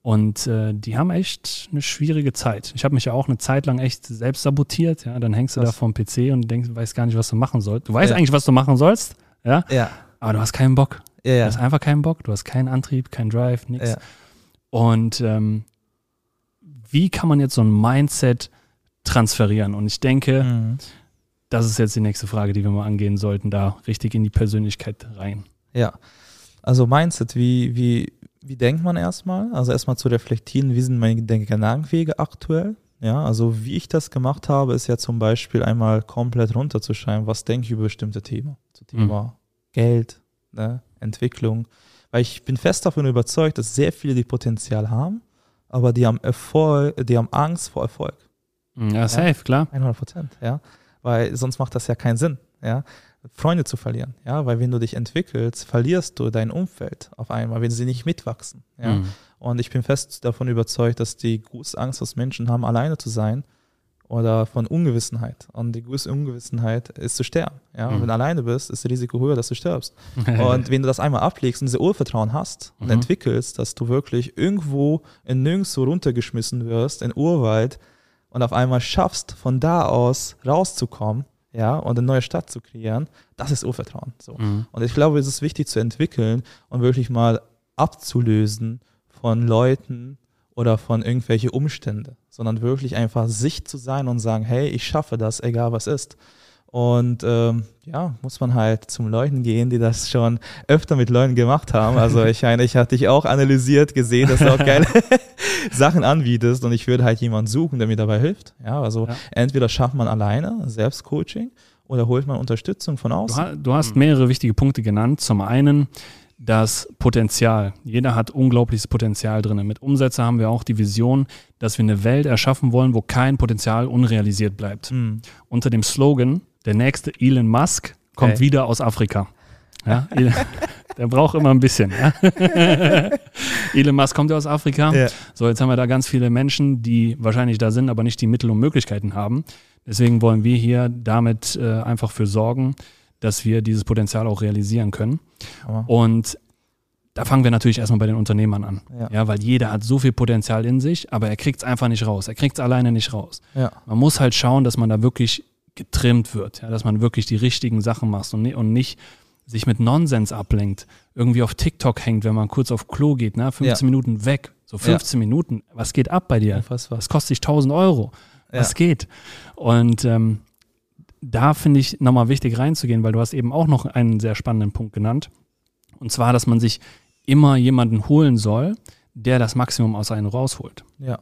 Und äh, die haben echt eine schwierige Zeit. Ich habe mich ja auch eine Zeit lang echt selbst sabotiert. Ja, dann hängst du was? da vorm PC und denkst, weißt gar nicht, was du machen sollst. Du weißt ja. eigentlich, was du machen sollst, ja? ja. Aber du hast keinen Bock. Ja, ja. Du hast einfach keinen Bock. Du hast keinen Antrieb, keinen Drive, nichts. Ja. Und ähm, wie kann man jetzt so ein Mindset transferieren. Und ich denke, mhm. das ist jetzt die nächste Frage, die wir mal angehen sollten, da richtig in die Persönlichkeit rein. Ja, also Mindset, wie, wie, wie denkt man erstmal? Also erstmal zu reflektieren, wie sind meine Gedankenwege aktuell? Ja, also wie ich das gemacht habe, ist ja zum Beispiel einmal komplett runterzuschreiben, was denke ich über bestimmte Themen. Zu Thema mhm. Geld, ne, Entwicklung. Weil ich bin fest davon überzeugt, dass sehr viele die Potenzial haben, aber die haben Erfolg, die haben Angst vor Erfolg. Ja, safe, ja? klar. 100 Prozent, ja. Weil sonst macht das ja keinen Sinn, ja. Freunde zu verlieren, ja, weil wenn du dich entwickelst, verlierst du dein Umfeld auf einmal, wenn sie nicht mitwachsen, ja. Mhm. Und ich bin fest davon überzeugt, dass die große Angst, dass Menschen haben, alleine zu sein oder von Ungewissenheit. Und die größte Ungewissenheit ist zu sterben, ja. Mhm. Und wenn du alleine bist, ist das Risiko höher, dass du stirbst. *laughs* und wenn du das einmal ablegst und diese Urvertrauen hast und mhm. entwickelst, dass du wirklich irgendwo in nirgendwo runtergeschmissen wirst, in Urwald, und auf einmal schaffst, von da aus rauszukommen, ja, und eine neue Stadt zu kreieren, das ist Urvertrauen. So. Mhm. Und ich glaube, es ist wichtig zu entwickeln und wirklich mal abzulösen von Leuten oder von irgendwelche Umstände, sondern wirklich einfach sich zu sein und sagen, hey, ich schaffe das, egal was ist. Und ähm, ja, muss man halt zum Leuten gehen, die das schon öfter mit Leuten gemacht haben. Also ich meine, ich hatte dich auch analysiert, gesehen, dass du auch geile *laughs* Sachen anbietest und ich würde halt jemanden suchen, der mir dabei hilft. Ja, also ja. entweder schafft man alleine Selbstcoaching oder holt man Unterstützung von außen. Du, hast mehrere wichtige Punkte genannt. Zum einen das Potenzial. Jeder hat unglaubliches Potenzial drin. Mit Umsätze haben wir auch die Vision, dass wir eine Welt erschaffen wollen, wo kein Potenzial unrealisiert bleibt. Mhm. Unter dem Slogan der nächste Elon Musk kommt okay. wieder aus Afrika. Ja, *laughs* der braucht immer ein bisschen. Ja. *laughs* Elon Musk kommt ja aus Afrika. Ja. So, jetzt haben wir da ganz viele Menschen, die wahrscheinlich da sind, aber nicht die Mittel und Möglichkeiten haben. Deswegen wollen wir hier damit äh, einfach für sorgen, dass wir dieses Potenzial auch realisieren können. Oh. Und da fangen wir natürlich erstmal bei den Unternehmern an. Ja. ja weil jeder hat so viel Potenzial in sich, aber er kriegt es einfach nicht raus. Er kriegt es alleine nicht raus. Ja. Man muss halt schauen, dass man da wirklich getrimmt wird, ja, dass man wirklich die richtigen Sachen macht und, und nicht sich mit Nonsens ablenkt, irgendwie auf TikTok hängt, wenn man kurz auf Klo geht, ne? 15 ja. Minuten weg, so 15 ja. Minuten, was geht ab bei dir? Was, was kostet dich 1000 Euro? Was geht? Und ähm, da finde ich nochmal wichtig reinzugehen, weil du hast eben auch noch einen sehr spannenden Punkt genannt. Und zwar, dass man sich immer jemanden holen soll, der das Maximum aus einem rausholt. Ja.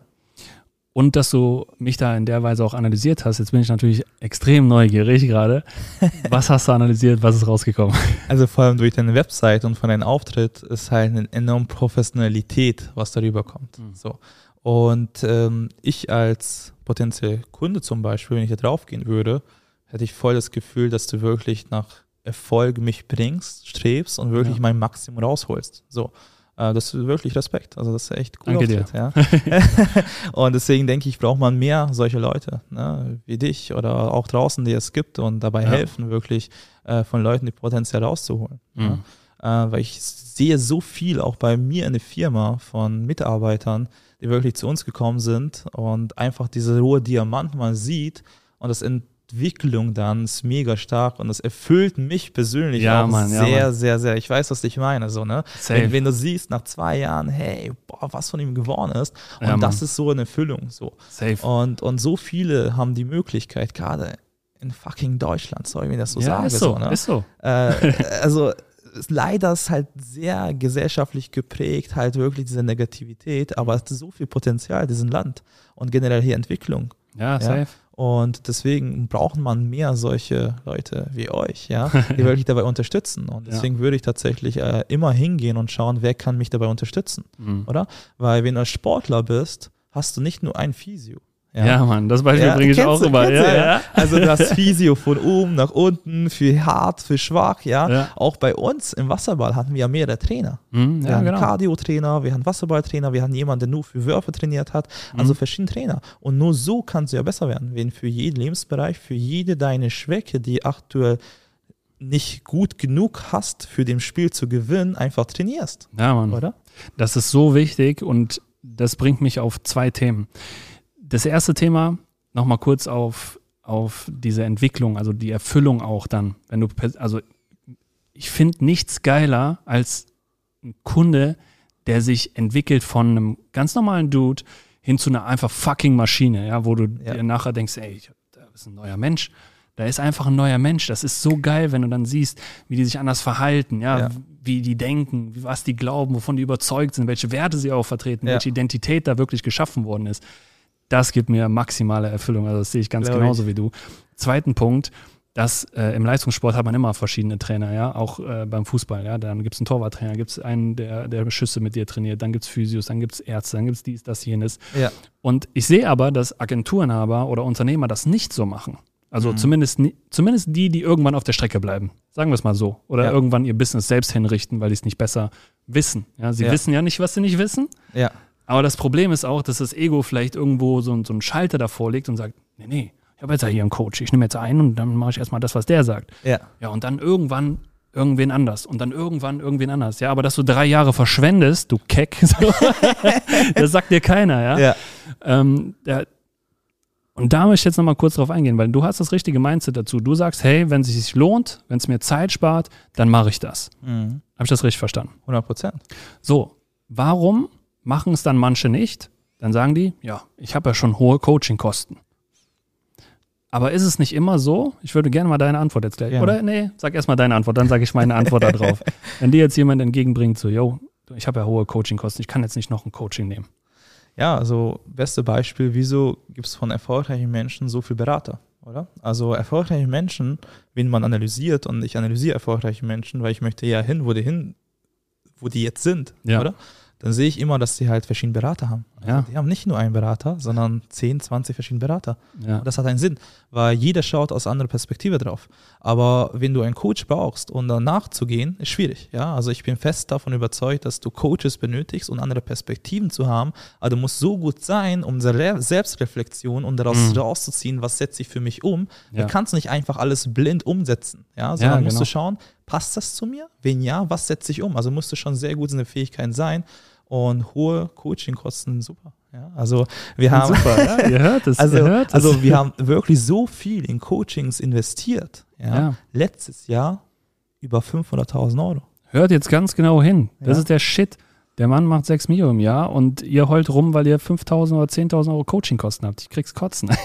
Und dass du mich da in der Weise auch analysiert hast. Jetzt bin ich natürlich extrem neugierig gerade. *laughs* Was hast du analysiert? Was ist rausgekommen? Also vor allem durch deine Website und von deinem Auftritt ist halt eine enorme Professionalität, was darüber kommt. Mhm. So. Und ähm, ich als potenzieller Kunde zum Beispiel, wenn ich da draufgehen würde, hätte ich voll das Gefühl, dass du wirklich nach Erfolg mich bringst, strebst und wirklich ja. mein Maximum rausholst. So. Äh, das ist wirklich Respekt. Also das ist echt cool. Danke dir. Ja. *laughs* und deswegen denke ich, braucht man mehr solche Leute, ne, wie dich oder auch draußen, die es gibt und dabei ja. helfen, wirklich äh, von Leuten die Potenzial rauszuholen. Mhm. Ja. Äh, weil ich sehe so viel auch bei mir in der Firma von Mitarbeitern, die wirklich zu uns gekommen sind und einfach diese rohe Diamant mal sieht und das in Entwicklung dann ist mega stark und das erfüllt mich persönlich ja, auch Mann, sehr, ja, sehr, sehr. Ich weiß, was ich meine, so, ne? Wenn, wenn, du siehst nach zwei Jahren, hey, boah, was von ihm geworden ist. Und ja, das ist so eine Erfüllung, so. Safe. Und, und so viele haben die Möglichkeit, gerade in fucking Deutschland, sorry, wenn ich das so ja, sage. Ist so, so ne? ist so. Äh, *laughs* also, leider ist halt sehr gesellschaftlich geprägt, halt wirklich diese Negativität, aber es hat so viel Potenzial, diesen Land und generell hier Entwicklung. Ja, safe. Und deswegen braucht man mehr solche Leute wie euch, ja, die *laughs* wirklich dabei unterstützen. Und deswegen ja. würde ich tatsächlich äh, immer hingehen und schauen, wer kann mich dabei unterstützen, mhm. oder? Weil wenn du als Sportler bist, hast du nicht nur ein Physio. Ja, ja Mann, das Beispiel ja, bringe ich auch immer. Ja, ja. Also das *laughs* Physio von oben nach unten, für hart, für schwach, ja. Auch bei uns im Wasserball hatten wir ja mehrere Trainer. Mhm, wir haben genau. Cardio-Trainer, wir haben Wasserballtrainer, wir haben jemanden, der nur für Würfe trainiert hat. Also mhm. verschiedene Trainer. Und nur so kannst du ja besser werden, wenn für jeden Lebensbereich, für jede deine Schwäche, die aktuell nicht gut genug hast, für dem Spiel zu gewinnen, einfach trainierst. Ja, Mann. Oder? Das ist so wichtig und das bringt mich auf zwei Themen das erste Thema, nochmal kurz auf, auf diese Entwicklung, also die Erfüllung auch dann, wenn du, also ich finde nichts geiler als ein Kunde, der sich entwickelt von einem ganz normalen Dude hin zu einer einfach fucking Maschine, ja, wo du ja. dir nachher denkst, ey, da ist ein neuer Mensch. Da ist einfach ein neuer Mensch. Das ist so geil, wenn du dann siehst, wie die sich anders verhalten, ja, ja. wie die denken, was die glauben, wovon die überzeugt sind, welche Werte sie auch vertreten, ja. welche Identität da wirklich geschaffen worden ist das gibt mir maximale Erfüllung. Also das sehe ich ganz Glaube genauso ich. wie du. Zweiten Punkt, dass äh, im Leistungssport hat man immer verschiedene Trainer, ja, auch äh, beim Fußball, ja. Dann gibt es einen Torwarttrainer, gibt es einen, der, der Schüsse mit dir trainiert, dann gibt es Physios, dann gibt es Ärzte, dann gibt es dies, das, jenes. Ja. Und ich sehe aber, dass Agenturenhaber oder Unternehmer das nicht so machen. Also mhm. zumindest, zumindest die, die irgendwann auf der Strecke bleiben. Sagen wir es mal so. Oder ja. irgendwann ihr Business selbst hinrichten, weil die es nicht besser wissen. Ja, sie ja. wissen ja nicht, was sie nicht wissen. Ja. Aber das Problem ist auch, dass das Ego vielleicht irgendwo so, so einen Schalter davor legt und sagt, nee, nee, ich habe jetzt ja hier einen Coach, ich nehme jetzt einen und dann mache ich erstmal das, was der sagt. Ja. Ja, und dann irgendwann irgendwen anders und dann irgendwann irgendwen anders. Ja, aber dass du drei Jahre verschwendest, du Keck, *laughs* so, das sagt dir keiner, ja. ja. Ähm, der, und da möchte ich jetzt nochmal kurz drauf eingehen, weil du hast das richtige Mindset dazu. Du sagst, hey, wenn es sich lohnt, wenn es mir Zeit spart, dann mache ich das. Mhm. Habe ich das richtig verstanden? 100 Prozent. So, warum Machen es dann manche nicht, dann sagen die, ja, ich habe ja schon hohe Coachingkosten. Aber ist es nicht immer so? Ich würde gerne mal deine Antwort jetzt gleich. Ja. Oder nee, sag erstmal deine Antwort, dann sage ich meine Antwort darauf. *laughs* Wenn dir jetzt jemand entgegenbringt, so, yo, ich habe ja hohe Coachingkosten, ich kann jetzt nicht noch ein Coaching nehmen. Ja, also beste Beispiel, wieso gibt es von erfolgreichen Menschen so viele Berater, oder? Also erfolgreiche Menschen, wen man analysiert und ich analysiere erfolgreiche Menschen, weil ich möchte ja hin, wo die hin, wo die jetzt sind, ja. oder? Dann sehe ich immer, dass sie halt verschiedene Berater haben. Also ja. Die haben nicht nur einen Berater, sondern 10, 20 verschiedene Berater. Ja. Das hat einen Sinn, weil jeder schaut aus anderer Perspektive drauf. Aber wenn du einen Coach brauchst, um danach zu gehen, ist schwierig. Ja? Also ich bin fest davon überzeugt, dass du Coaches benötigst, um andere Perspektiven zu haben. Aber du musst so gut sein, um Selbstreflexion und daraus mhm. rauszuziehen, was setze ich für mich um. Ja. Du kannst nicht einfach alles blind umsetzen. Ja? Sondern ja, musst genau. du schauen, passt das zu mir? Wenn ja, was setze ich um? Also musst du schon sehr gut in der Fähigkeit sein und hohe Coachingkosten, super. Ja, also wir haben super, ja, ihr *laughs* hört es, also, ihr hört es. also wir haben wirklich so viel in Coachings investiert. Ja. ja. Letztes Jahr über 500.000 Euro. Hört jetzt ganz genau hin. Das ist der Shit. Der Mann macht 6 Millionen im Jahr und ihr heult rum, weil ihr 5.000 oder 10.000 Euro Coachingkosten habt. Ich krieg's kotzen.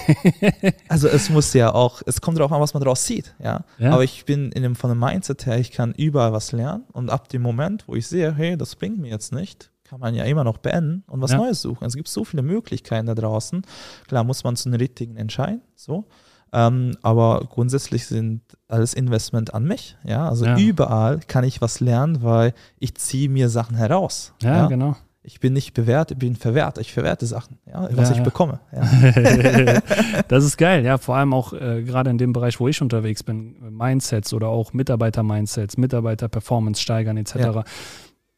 *laughs* also es muss ja auch, es kommt darauf an, was man daraus sieht. Ja? ja? Aber ich bin in dem, von dem Mindset her, ich kann überall was lernen und ab dem Moment, wo ich sehe, hey, das bringt mir jetzt nicht, kann man ja immer noch beenden und was ja. Neues suchen. Es gibt so viele Möglichkeiten da draußen. Klar muss man zu den richtigen entscheiden, so. Ähm, aber grundsätzlich sind alles Investment an mich. Ja, also ja. überall kann ich was lernen, weil ich ziehe mir Sachen heraus. Ja, ja, genau. Ich bin nicht bewährt, ich bin verwehrt. Ich verwerte Sachen, ja, was ich bekomme. *laughs* das ist geil, ja. Vor allem auch äh, gerade in dem Bereich, wo ich unterwegs bin, Mindsets oder auch Mitarbeiter-Mindsets, Mitarbeiter-Performance steigern etc.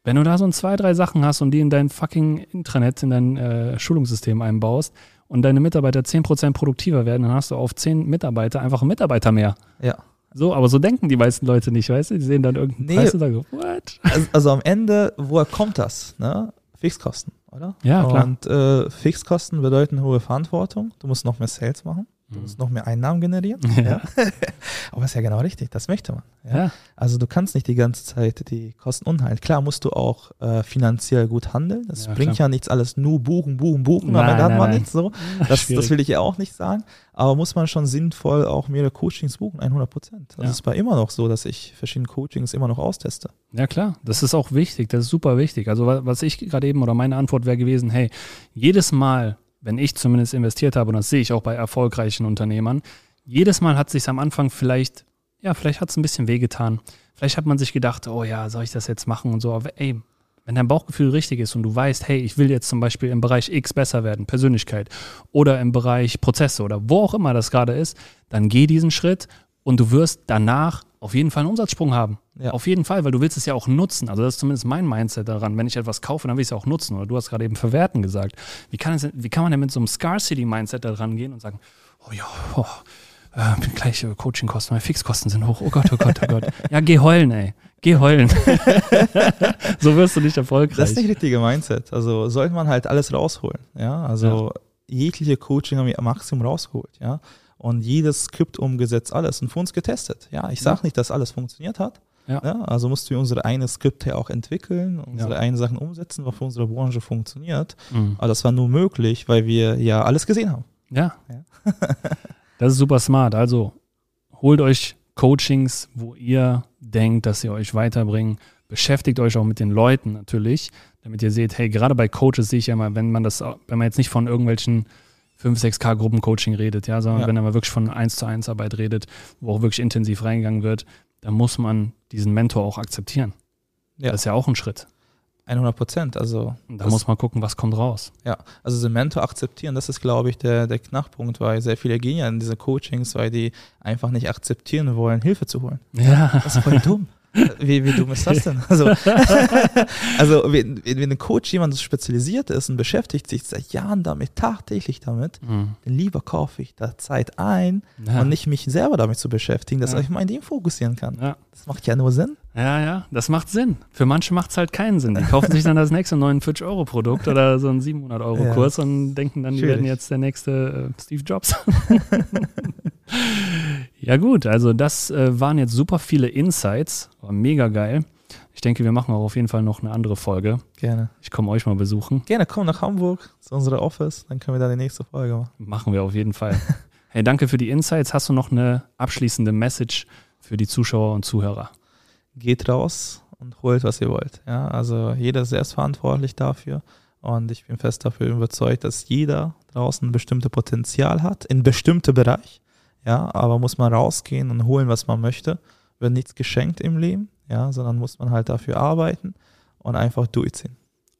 Wenn du da so ein zwei, drei Sachen hast und die in dein fucking Intranet, in dein äh, Schulungssystem einbaust, und deine Mitarbeiter 10% produktiver werden, dann hast du auf 10 Mitarbeiter einfach einen Mitarbeiter mehr. Ja. So, aber so denken die meisten Leute nicht, weißt du? Die sehen dann irgendeinen nee, Preis und sagen, what? Also, also, am Ende, woher kommt das? Ne? Fixkosten, oder? Ja, klar. Und äh, Fixkosten bedeuten hohe Verantwortung. Du musst noch mehr Sales machen. Du musst noch mehr Einnahmen generieren. *laughs* Ja. *laughs* Aber ist ja genau richtig, das möchte man. Ja? ja? Also du kannst nicht die ganze Zeit die Kosten unhalten. Klar musst du auch äh, finanziell gut handeln. Das bringt klar. ja nichts alles nur buchen, buchen, buchen. Nein, Am hat man nichts so. *laughs* Das, das, will ich ja auch nicht sagen. Aber muss man schon sinnvoll auch mehrere Coachings buchen, 100 Prozent. Das ist bei immer noch so, dass ich verschiedene Coachings immer noch austeste. Ja klar, das ist auch wichtig. Das ist super wichtig. Also was ich gerade eben oder meine Antwort wäre gewesen, hey, jedes Mal, wenn ich zumindest investiert habe, und das sehe ich auch bei erfolgreichen Unternehmern, jedes Mal hat es sich am Anfang vielleicht, ja, vielleicht hat es ein bisschen wehgetan. Vielleicht hat man sich gedacht, oh ja, soll ich das jetzt machen und so. Aber ey, wenn dein Bauchgefühl richtig ist und du weißt, hey, ich will jetzt zum Beispiel im Bereich X besser werden, Persönlichkeit, oder im Bereich Prozesse oder wo auch immer das gerade ist, dann geh diesen Schritt und du wirst danach auf jeden Fall einen Umsatzsprung haben. Ja. Auf jeden Fall, weil du willst es ja auch nutzen. Also das ist zumindest mein Mindset daran. Wenn ich etwas kaufe, dann will ich es ja auch nutzen. Oder du hast gerade eben verwerten gesagt. Wie kann, es, wie kann man denn mit so einem Scarcity-Mindset da dran gehen und sagen, oh ja, oh, äh, gleich äh, Coachingkosten, meine Fixkosten sind hoch. Oh Gott, oh Gott, oh Gott. *laughs* Ja, geh heulen, ey. Geh heulen. *laughs* so wirst du nicht erfolgreich. Das ist nicht richtige Mindset. Also sollte man halt alles rausholen. Ja, also ja. jegliche Coaching haben wir am Maximum rausgeholt. Ja, und jedes Skript umgesetzt, alles und für uns getestet. Ja, ich sage ja. nicht, dass alles funktioniert hat. Ja. ja. also mussten wir unsere eigene Skripte auch entwickeln, unsere ja. eigenen Sachen umsetzen, was für unsere Branche funktioniert. Mhm. Aber das war nur möglich, weil wir ja alles gesehen haben. Ja. ja. *laughs* das ist super smart. Also holt euch Coachings, wo ihr denkt, dass sie euch weiterbringen. Beschäftigt euch auch mit den Leuten natürlich, damit ihr seht, hey, gerade bei Coaches sehe ich ja mal, wenn man das, wenn man jetzt nicht von irgendwelchen 5, 6K Gruppencoaching redet, ja, sondern ja. wenn er mal wirklich von 1 zu 1 Arbeit redet, wo auch wirklich intensiv reingegangen wird, dann muss man diesen Mentor auch akzeptieren. Ja. Das ist ja auch ein Schritt. 100 Prozent. Also da muss man gucken, was kommt raus. Ja, also den Mentor akzeptieren, das ist, glaube ich, der, der Knackpunkt, weil sehr viele gehen ja in diese Coachings, weil die einfach nicht akzeptieren wollen, Hilfe zu holen. Ja. Das ist voll dumm. Wie, wie dumm ist das denn? Also, *laughs* also wenn, wenn ein Coach jemand so spezialisiert ist und beschäftigt sich seit Jahren damit, tagtäglich damit, mhm. dann lieber kaufe ich da Zeit ein ja. und nicht mich selber damit zu beschäftigen, dass ja. ich mal in dem fokussieren kann. Ja. Das macht ja nur Sinn. Ja, ja, das macht Sinn. Für manche macht es halt keinen Sinn. Die kaufen sich dann das nächste 49-Euro-Produkt oder so ein 700-Euro-Kurs und denken dann, die Schwierig. werden jetzt der nächste äh, Steve Jobs. *laughs* ja gut, also das äh, waren jetzt super viele Insights. War mega geil. Ich denke, wir machen auch auf jeden Fall noch eine andere Folge. Gerne. Ich komme euch mal besuchen. Gerne, komm nach Hamburg zu unserer Office, dann können wir da die nächste Folge machen. Machen wir auf jeden Fall. *laughs* hey, danke für die Insights. Hast du noch eine abschließende Message für die Zuschauer und Zuhörer? Geht raus und holt, was ihr wollt. Ja, also jeder ist selbstverantwortlich dafür. Und ich bin fest dafür überzeugt, dass jeder draußen ein bestimmtes Potenzial hat, in bestimmte Bereich. Ja, aber muss man rausgehen und holen, was man möchte. Wird nichts geschenkt im Leben, ja, sondern muss man halt dafür arbeiten und einfach durchziehen.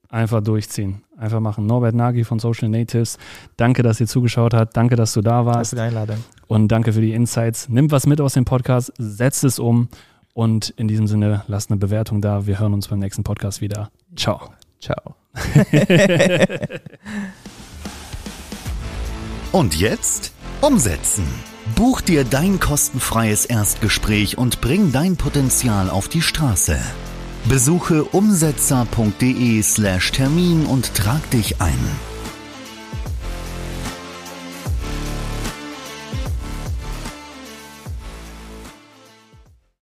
Einfach durchziehen. Einfach machen. Norbert Nagy von Social Natives. Danke, dass ihr zugeschaut habt. Danke, dass du da warst. Danke für die Einladung. Und danke für die Insights. Nimm was mit aus dem Podcast, setzt es um. Und in diesem Sinne, lasst eine Bewertung da. Wir hören uns beim nächsten Podcast wieder. Ciao. Ciao. *laughs* Und jetzt umsetzen. Buch dir dein kostenfreies Erstgespräch und bring dein Potenzial auf die Straße. Besuche umsetzer.de/termin und trag dich ein.